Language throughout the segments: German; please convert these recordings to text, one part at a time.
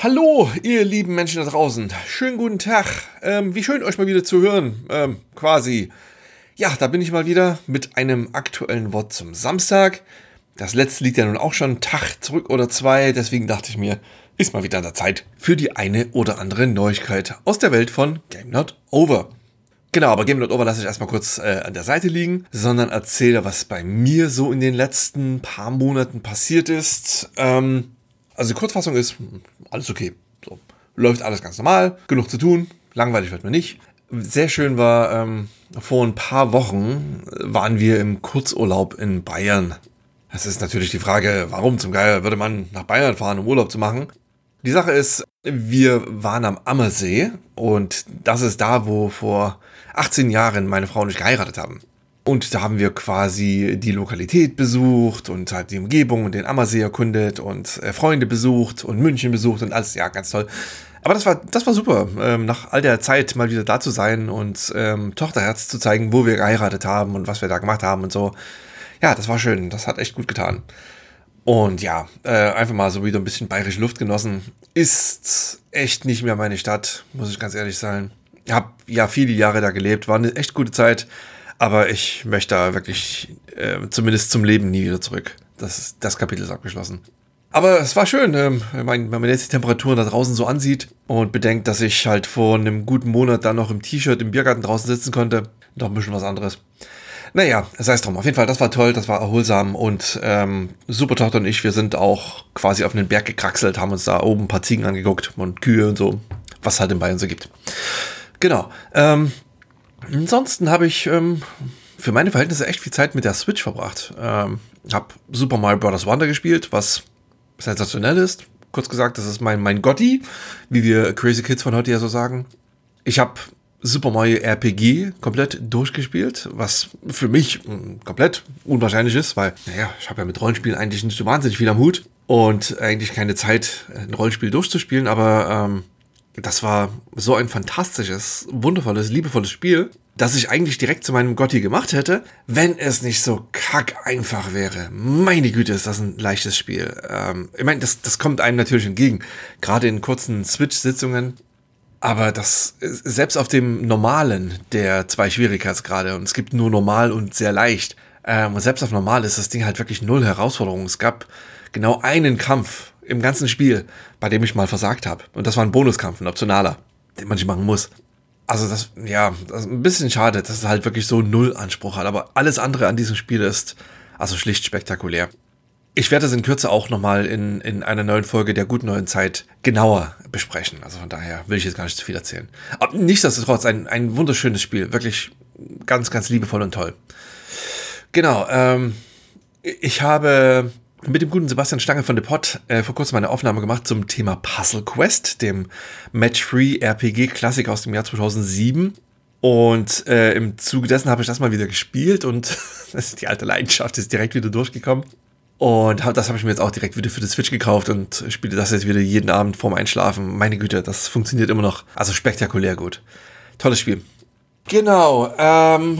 Hallo, ihr lieben Menschen da draußen. Schönen guten Tag. Ähm, wie schön, euch mal wieder zu hören. Ähm, quasi. Ja, da bin ich mal wieder mit einem aktuellen Wort zum Samstag. Das letzte liegt ja nun auch schon einen Tag zurück oder zwei. Deswegen dachte ich mir, ist mal wieder an der Zeit für die eine oder andere Neuigkeit aus der Welt von Game Not Over. Genau, aber Game Not Over lasse ich erstmal kurz äh, an der Seite liegen, sondern erzähle, was bei mir so in den letzten paar Monaten passiert ist. Ähm, also die Kurzfassung ist, alles okay. So, läuft alles ganz normal, genug zu tun, langweilig wird mir nicht. Sehr schön war, ähm, vor ein paar Wochen waren wir im Kurzurlaub in Bayern. Das ist natürlich die Frage, warum zum Geier würde man nach Bayern fahren, um Urlaub zu machen? Die Sache ist, wir waren am Ammersee und das ist da, wo vor 18 Jahren meine Frau und ich geheiratet haben. Und da haben wir quasi die Lokalität besucht und halt die Umgebung und den Ammersee erkundet und äh, Freunde besucht und München besucht und alles, ja, ganz toll. Aber das war, das war super, ähm, nach all der Zeit mal wieder da zu sein und ähm, Tochterherz zu zeigen, wo wir geheiratet haben und was wir da gemacht haben und so. Ja, das war schön, das hat echt gut getan. Und ja, äh, einfach mal so wieder ein bisschen bayerische Luft genossen. Ist echt nicht mehr meine Stadt, muss ich ganz ehrlich sein. Ich habe ja viele Jahre da gelebt, war eine echt gute Zeit. Aber ich möchte da wirklich äh, zumindest zum Leben nie wieder zurück. Das, das Kapitel ist abgeschlossen. Aber es war schön, ähm, wenn man jetzt die Temperaturen da draußen so ansieht und bedenkt, dass ich halt vor einem guten Monat dann noch im T-Shirt im Biergarten draußen sitzen konnte. Doch ein bisschen was anderes. Naja, sei es drum. Auf jeden Fall, das war toll, das war erholsam und ähm, super Tochter und ich, wir sind auch quasi auf einen Berg gekraxelt, haben uns da oben ein paar Ziegen angeguckt und Kühe und so, was halt in Bayern so gibt. Genau. Ähm, Ansonsten habe ich ähm, für meine Verhältnisse echt viel Zeit mit der Switch verbracht. Ähm, habe Super Mario Bros. Wonder gespielt, was sensationell ist. Kurz gesagt, das ist mein, mein Gotti, wie wir Crazy Kids von heute ja so sagen. Ich habe Super Mario RPG komplett durchgespielt, was für mich hm, komplett unwahrscheinlich ist, weil, naja, ich habe ja mit Rollenspielen eigentlich nicht so wahnsinnig viel am Hut und eigentlich keine Zeit, ein Rollenspiel durchzuspielen, aber ähm, das war so ein fantastisches, wundervolles, liebevolles Spiel, dass ich eigentlich direkt zu meinem Gotti gemacht hätte, wenn es nicht so kack einfach wäre. Meine Güte, ist das ein leichtes Spiel. Ähm, ich meine, das, das kommt einem natürlich entgegen. Gerade in kurzen Switch-Sitzungen. Aber das, selbst auf dem normalen der zwei Schwierigkeitsgrade, und es gibt nur normal und sehr leicht, ähm, und selbst auf normal ist das Ding halt wirklich null Herausforderung. Es gab genau einen Kampf, im ganzen Spiel, bei dem ich mal versagt habe. Und das war ein Bonuskampf, ein optionaler, den man nicht machen muss. Also das, ja, das ist ein bisschen schade, dass es halt wirklich so null Anspruch hat. Aber alles andere an diesem Spiel ist also schlicht spektakulär. Ich werde es in Kürze auch nochmal in, in einer neuen Folge der guten neuen Zeit genauer besprechen. Also von daher will ich jetzt gar nicht zu viel erzählen. Aber nichtsdestotrotz ein, ein wunderschönes Spiel. Wirklich ganz, ganz liebevoll und toll. Genau, ähm, ich habe mit dem guten Sebastian Stange von The Pot äh, vor kurzem eine Aufnahme gemacht zum Thema Puzzle Quest, dem Match-Free RPG-Klassiker aus dem Jahr 2007. Und äh, im Zuge dessen habe ich das mal wieder gespielt und die alte Leidenschaft ist direkt wieder durchgekommen. Und das habe ich mir jetzt auch direkt wieder für die Switch gekauft und spiele das jetzt wieder jeden Abend vorm Einschlafen. Meine Güte, das funktioniert immer noch. Also spektakulär gut. Tolles Spiel. Genau. Ähm,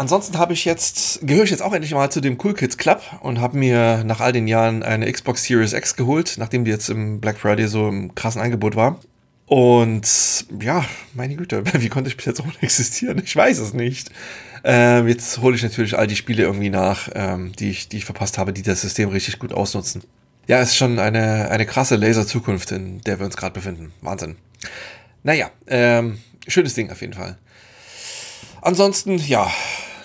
ansonsten habe ich jetzt, gehöre ich jetzt auch endlich mal zu dem Cool Kids Club und habe mir nach all den Jahren eine Xbox Series X geholt, nachdem die jetzt im Black Friday so im krassen Angebot war. Und ja, meine Güte, wie konnte ich bis jetzt ohne existieren? Ich weiß es nicht. Ähm, jetzt hole ich natürlich all die Spiele irgendwie nach, ähm, die, ich, die ich verpasst habe, die das System richtig gut ausnutzen. Ja, ist schon eine, eine krasse Laser-Zukunft, in der wir uns gerade befinden. Wahnsinn. Naja, ähm, schönes Ding auf jeden Fall. Ansonsten, ja,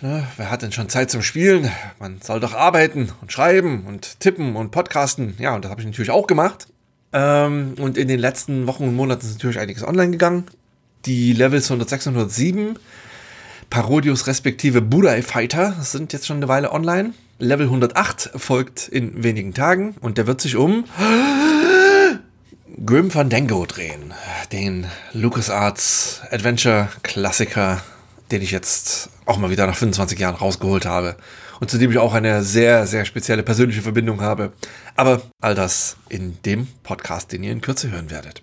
ne, wer hat denn schon Zeit zum Spielen? Man soll doch arbeiten und schreiben und tippen und podcasten. Ja, und das habe ich natürlich auch gemacht. Ähm, und in den letzten Wochen und Monaten ist natürlich einiges online gegangen. Die Levels 106 und 107, Parodius respektive Budai Fighter sind jetzt schon eine Weile online. Level 108 folgt in wenigen Tagen und der wird sich um Grim Fandango drehen. Den LucasArts Adventure Klassiker den ich jetzt auch mal wieder nach 25 Jahren rausgeholt habe und zu dem ich auch eine sehr, sehr spezielle persönliche Verbindung habe. Aber all das in dem Podcast, den ihr in Kürze hören werdet.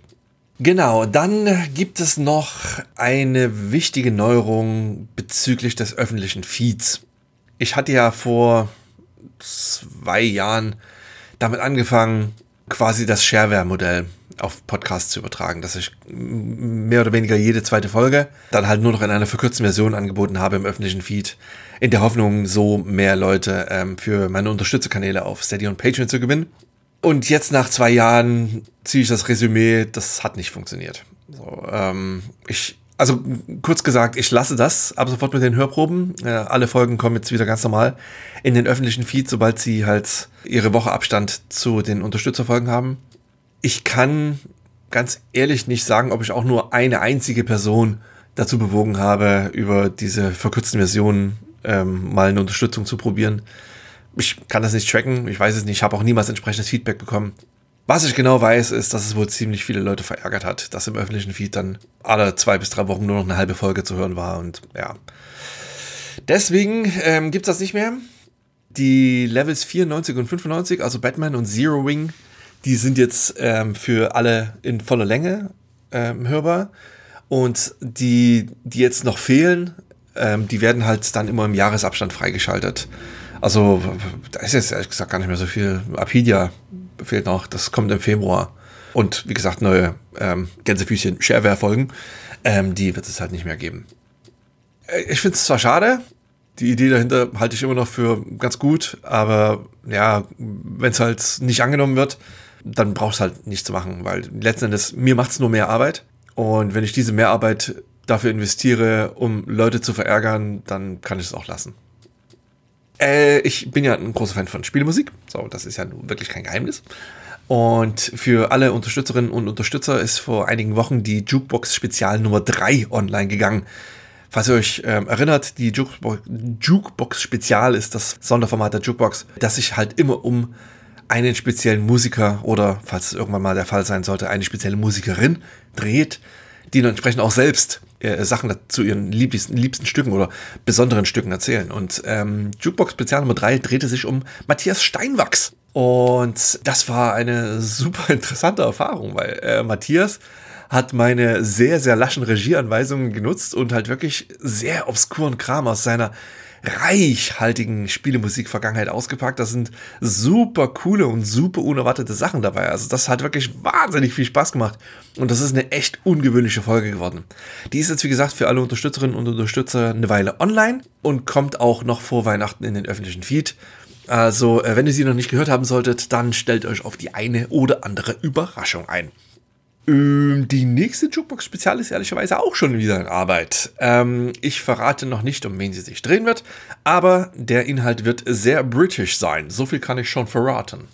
Genau, dann gibt es noch eine wichtige Neuerung bezüglich des öffentlichen Feeds. Ich hatte ja vor zwei Jahren damit angefangen, quasi das Shareware-Modell auf Podcasts zu übertragen, dass ich mehr oder weniger jede zweite Folge dann halt nur noch in einer verkürzten Version angeboten habe im öffentlichen Feed, in der Hoffnung, so mehr Leute ähm, für meine Unterstützerkanäle auf Steady und Patreon zu gewinnen. Und jetzt nach zwei Jahren ziehe ich das Resümee, das hat nicht funktioniert. So, ähm, ich also kurz gesagt, ich lasse das ab sofort mit den Hörproben. Äh, alle Folgen kommen jetzt wieder ganz normal in den öffentlichen Feed, sobald sie halt ihre Woche Abstand zu den Unterstützerfolgen haben. Ich kann ganz ehrlich nicht sagen, ob ich auch nur eine einzige Person dazu bewogen habe, über diese verkürzten Versionen ähm, mal eine Unterstützung zu probieren. Ich kann das nicht tracken, ich weiß es nicht, ich habe auch niemals entsprechendes Feedback bekommen. Was ich genau weiß, ist, dass es wohl ziemlich viele Leute verärgert hat, dass im öffentlichen Feed dann alle zwei bis drei Wochen nur noch eine halbe Folge zu hören war und ja. Deswegen ähm, gibt es das nicht mehr. Die Levels 94 und 95, also Batman und Zero Wing, die sind jetzt ähm, für alle in voller Länge ähm, hörbar. Und die, die jetzt noch fehlen, ähm, die werden halt dann immer im Jahresabstand freigeschaltet. Also da ist jetzt ehrlich gesagt gar nicht mehr so viel. Apidia fehlt noch, das kommt im Februar. Und wie gesagt, neue ähm, Gänsefüßchen Shareware-Folgen, ähm, die wird es halt nicht mehr geben. Äh, ich finde es zwar schade, die Idee dahinter halte ich immer noch für ganz gut, aber ja, wenn es halt nicht angenommen wird, dann brauchst du halt nichts zu machen, weil letzten Endes, mir macht es nur mehr Arbeit. Und wenn ich diese Mehrarbeit dafür investiere, um Leute zu verärgern, dann kann ich es auch lassen. Äh, ich bin ja ein großer Fan von Spielemusik. So, das ist ja nun wirklich kein Geheimnis. Und für alle Unterstützerinnen und Unterstützer ist vor einigen Wochen die Jukebox Spezial Nummer 3 online gegangen. Falls ihr euch ähm, erinnert, die Jukebox, Jukebox Spezial ist das Sonderformat der Jukebox, das sich halt immer um einen speziellen Musiker oder, falls es irgendwann mal der Fall sein sollte, eine spezielle Musikerin dreht, die dann entsprechend auch selbst äh, Sachen zu ihren liebsten, liebsten Stücken oder besonderen Stücken erzählen. Und ähm, Jukebox Spezial Nummer 3 drehte sich um Matthias Steinwachs. Und das war eine super interessante Erfahrung, weil äh, Matthias hat meine sehr, sehr laschen Regieanweisungen genutzt und halt wirklich sehr obskuren Kram aus seiner reichhaltigen Spielemusik-Vergangenheit ausgepackt. Da sind super coole und super unerwartete Sachen dabei. Also das hat wirklich wahnsinnig viel Spaß gemacht. Und das ist eine echt ungewöhnliche Folge geworden. Die ist jetzt, wie gesagt, für alle Unterstützerinnen und Unterstützer eine Weile online und kommt auch noch vor Weihnachten in den öffentlichen Feed. Also, äh, wenn ihr sie noch nicht gehört haben solltet, dann stellt euch auf die eine oder andere Überraschung ein. Ähm, die nächste Jukebox-Spezial ist ehrlicherweise auch schon wieder in Arbeit. Ähm, ich verrate noch nicht, um wen sie sich drehen wird, aber der Inhalt wird sehr british sein. So viel kann ich schon verraten.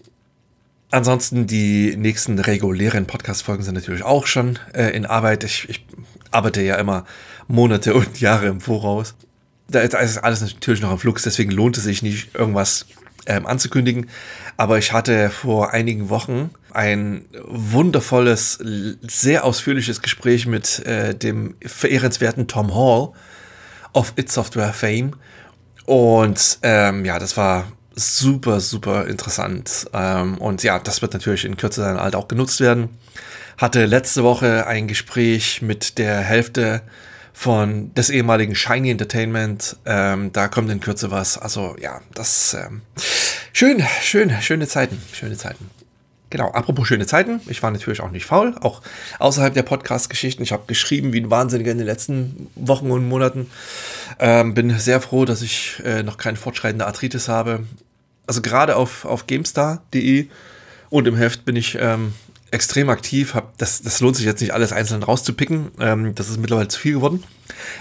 Ansonsten die nächsten regulären Podcast-Folgen sind natürlich auch schon äh, in Arbeit. Ich, ich, arbeite ja immer Monate und Jahre im Voraus. Da ist alles natürlich noch im Flux, deswegen lohnt es sich nicht, irgendwas ähm, anzukündigen. Aber ich hatte vor einigen Wochen ein wundervolles, sehr ausführliches Gespräch mit äh, dem verehrenswerten Tom Hall of It Software Fame. Und ähm, ja, das war super, super interessant. Ähm, und ja, das wird natürlich in Kürze dann halt auch genutzt werden. Hatte letzte Woche ein Gespräch mit der Hälfte von des ehemaligen Shiny Entertainment. Ähm, da kommt in Kürze was. Also ja, das ähm, schön, schön, schöne Zeiten, schöne Zeiten. Genau, apropos schöne Zeiten, ich war natürlich auch nicht faul, auch außerhalb der Podcast-Geschichten. Ich habe geschrieben wie ein Wahnsinniger in den letzten Wochen und Monaten. Ähm, bin sehr froh, dass ich äh, noch keine fortschreitende Arthritis habe. Also gerade auf, auf GameStar.de und im Heft bin ich ähm, extrem aktiv. Hab, das, das lohnt sich jetzt nicht alles einzeln rauszupicken. Ähm, das ist mittlerweile zu viel geworden.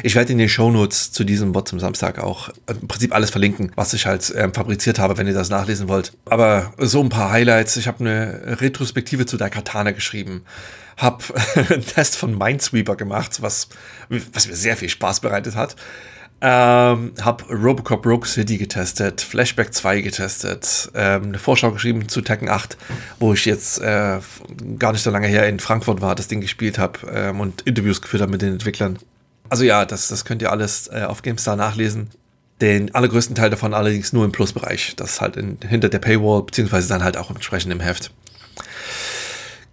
Ich werde in den Shownotes zu diesem Bot zum Samstag auch im Prinzip alles verlinken, was ich halt ähm, fabriziert habe, wenn ihr das nachlesen wollt. Aber so ein paar Highlights. Ich habe eine Retrospektive zu der Katana geschrieben. Hab einen Test von Minesweeper gemacht, was, was mir sehr viel Spaß bereitet hat. Ähm, hab Robocop Rogue City getestet, Flashback 2 getestet, ähm, eine Vorschau geschrieben zu Tekken 8, wo ich jetzt äh, gar nicht so lange her in Frankfurt war, das Ding gespielt habe ähm, und Interviews geführt habe mit den Entwicklern. Also ja, das, das könnt ihr alles äh, auf GameStar nachlesen. Den allergrößten Teil davon allerdings nur im Plus-Bereich. Das halt in, hinter der Paywall, beziehungsweise dann halt auch entsprechend im Heft.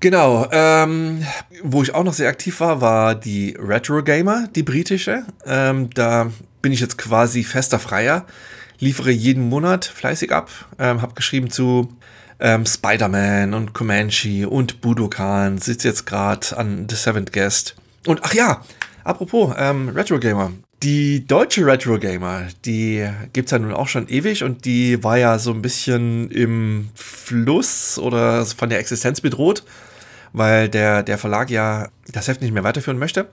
Genau, ähm, wo ich auch noch sehr aktiv war, war die Retro Gamer, die britische. Ähm, da bin ich jetzt quasi fester Freier, liefere jeden Monat fleißig ab, ähm, habe geschrieben zu ähm, Spider-Man und Comanche und Budokan sitzt jetzt gerade an The Seventh Guest. Und ach ja, apropos ähm, Retro Gamer. Die deutsche Retro Gamer, die gibt es ja nun auch schon ewig und die war ja so ein bisschen im Fluss oder von der Existenz bedroht, weil der, der Verlag ja das Heft nicht mehr weiterführen möchte.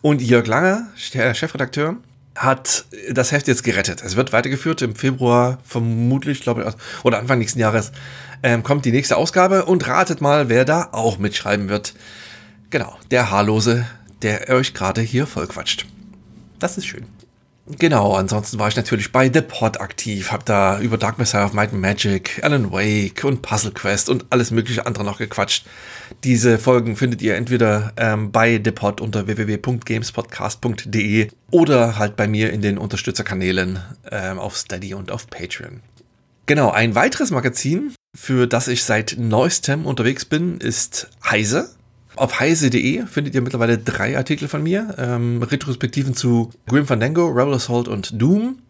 Und Jörg Langer, der Chefredakteur, hat das Heft jetzt gerettet. Es wird weitergeführt im Februar, vermutlich, glaube ich, oder Anfang nächsten Jahres ähm, kommt die nächste Ausgabe und ratet mal, wer da auch mitschreiben wird. Genau, der Haarlose, der euch gerade hier vollquatscht. Das ist schön. Genau, ansonsten war ich natürlich bei The Pod aktiv, hab da über Dark Messiah of Might and Magic, Alan Wake und Puzzle Quest und alles mögliche andere noch gequatscht. Diese Folgen findet ihr entweder ähm, bei The Pod unter www.gamespodcast.de oder halt bei mir in den Unterstützerkanälen ähm, auf Steady und auf Patreon. Genau, ein weiteres Magazin, für das ich seit neuestem unterwegs bin, ist Heise. Auf heise.de findet ihr mittlerweile drei Artikel von mir, ähm, Retrospektiven zu Grim Fandango, Rebel Assault und Doom.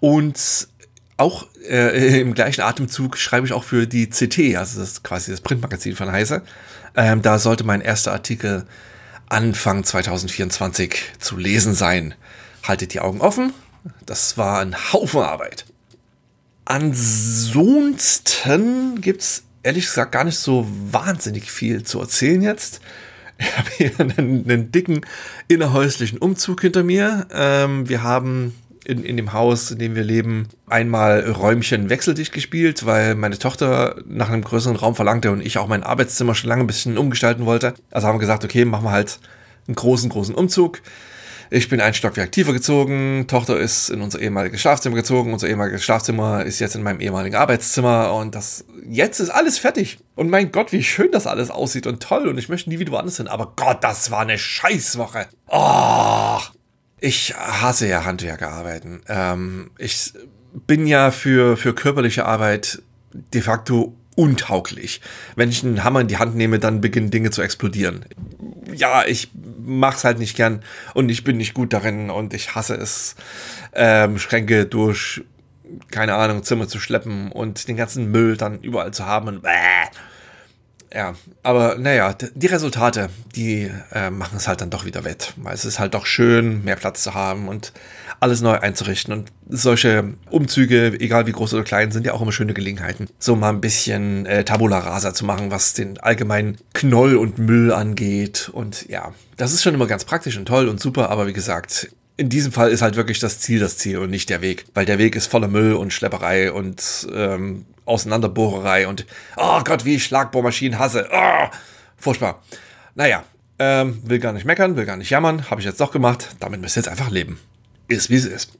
Und auch äh, im gleichen Atemzug schreibe ich auch für die CT, also das ist quasi das Printmagazin von Heise. Ähm, da sollte mein erster Artikel Anfang 2024 zu lesen sein. Haltet die Augen offen. Das war ein Haufen Arbeit. Ansonsten gibt es ehrlich gesagt gar nicht so wahnsinnig viel zu erzählen jetzt. Ich habe hier einen, einen, dicken innerhäuslichen Umzug hinter mir. Ähm, wir haben in, in dem Haus, in dem wir leben, einmal Räumchen wechseldicht gespielt, weil meine Tochter nach einem größeren Raum verlangte und ich auch mein Arbeitszimmer schon lange ein bisschen umgestalten wollte. Also haben wir gesagt, okay, machen wir halt einen großen, großen Umzug. Ich bin ein Stockwerk tiefer gezogen, Tochter ist in unser ehemaliges Schlafzimmer gezogen, unser ehemaliges Schlafzimmer ist jetzt in meinem ehemaligen Arbeitszimmer und das jetzt ist alles fertig. Und mein Gott, wie schön das alles aussieht und toll und ich möchte nie wieder woanders hin. Aber Gott, das war eine Scheißwoche. Oh, ich hasse ja Handwerkerarbeiten. Ähm, ich bin ja für, für körperliche Arbeit de facto untauglich. Wenn ich einen Hammer in die Hand nehme, dann beginnen Dinge zu explodieren. Ja, ich mach's halt nicht gern und ich bin nicht gut darin und ich hasse es, ähm, Schränke durch, keine Ahnung, Zimmer zu schleppen und den ganzen Müll dann überall zu haben und bäh. Ja, aber naja, die Resultate, die äh, machen es halt dann doch wieder wett, weil es ist halt doch schön, mehr Platz zu haben und alles neu einzurichten. Und solche Umzüge, egal wie groß oder klein, sind ja auch immer schöne Gelegenheiten, so mal ein bisschen äh, Tabula Rasa zu machen, was den allgemeinen Knoll und Müll angeht. Und ja, das ist schon immer ganz praktisch und toll und super, aber wie gesagt, in diesem Fall ist halt wirklich das Ziel das Ziel und nicht der Weg, weil der Weg ist voller Müll und Schlepperei und ähm, Auseinanderbohrerei und oh Gott, wie ich Schlagbohrmaschinen hasse. Oh, furchtbar. Naja, ähm, will gar nicht meckern, will gar nicht jammern, habe ich jetzt doch gemacht. Damit müsst ihr jetzt einfach leben. Ist wie es ist.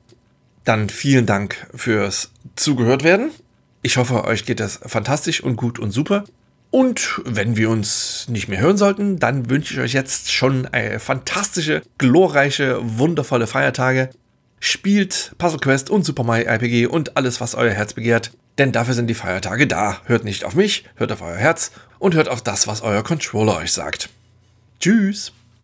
Dann vielen Dank fürs zugehört werden. Ich hoffe, euch geht das fantastisch und gut und super. Und wenn wir uns nicht mehr hören sollten, dann wünsche ich euch jetzt schon eine fantastische, glorreiche, wundervolle Feiertage. Spielt Puzzle Quest und Super Mario RPG und alles, was euer Herz begehrt. Denn dafür sind die Feiertage da. Hört nicht auf mich, hört auf euer Herz und hört auf das, was euer Controller euch sagt. Tschüss!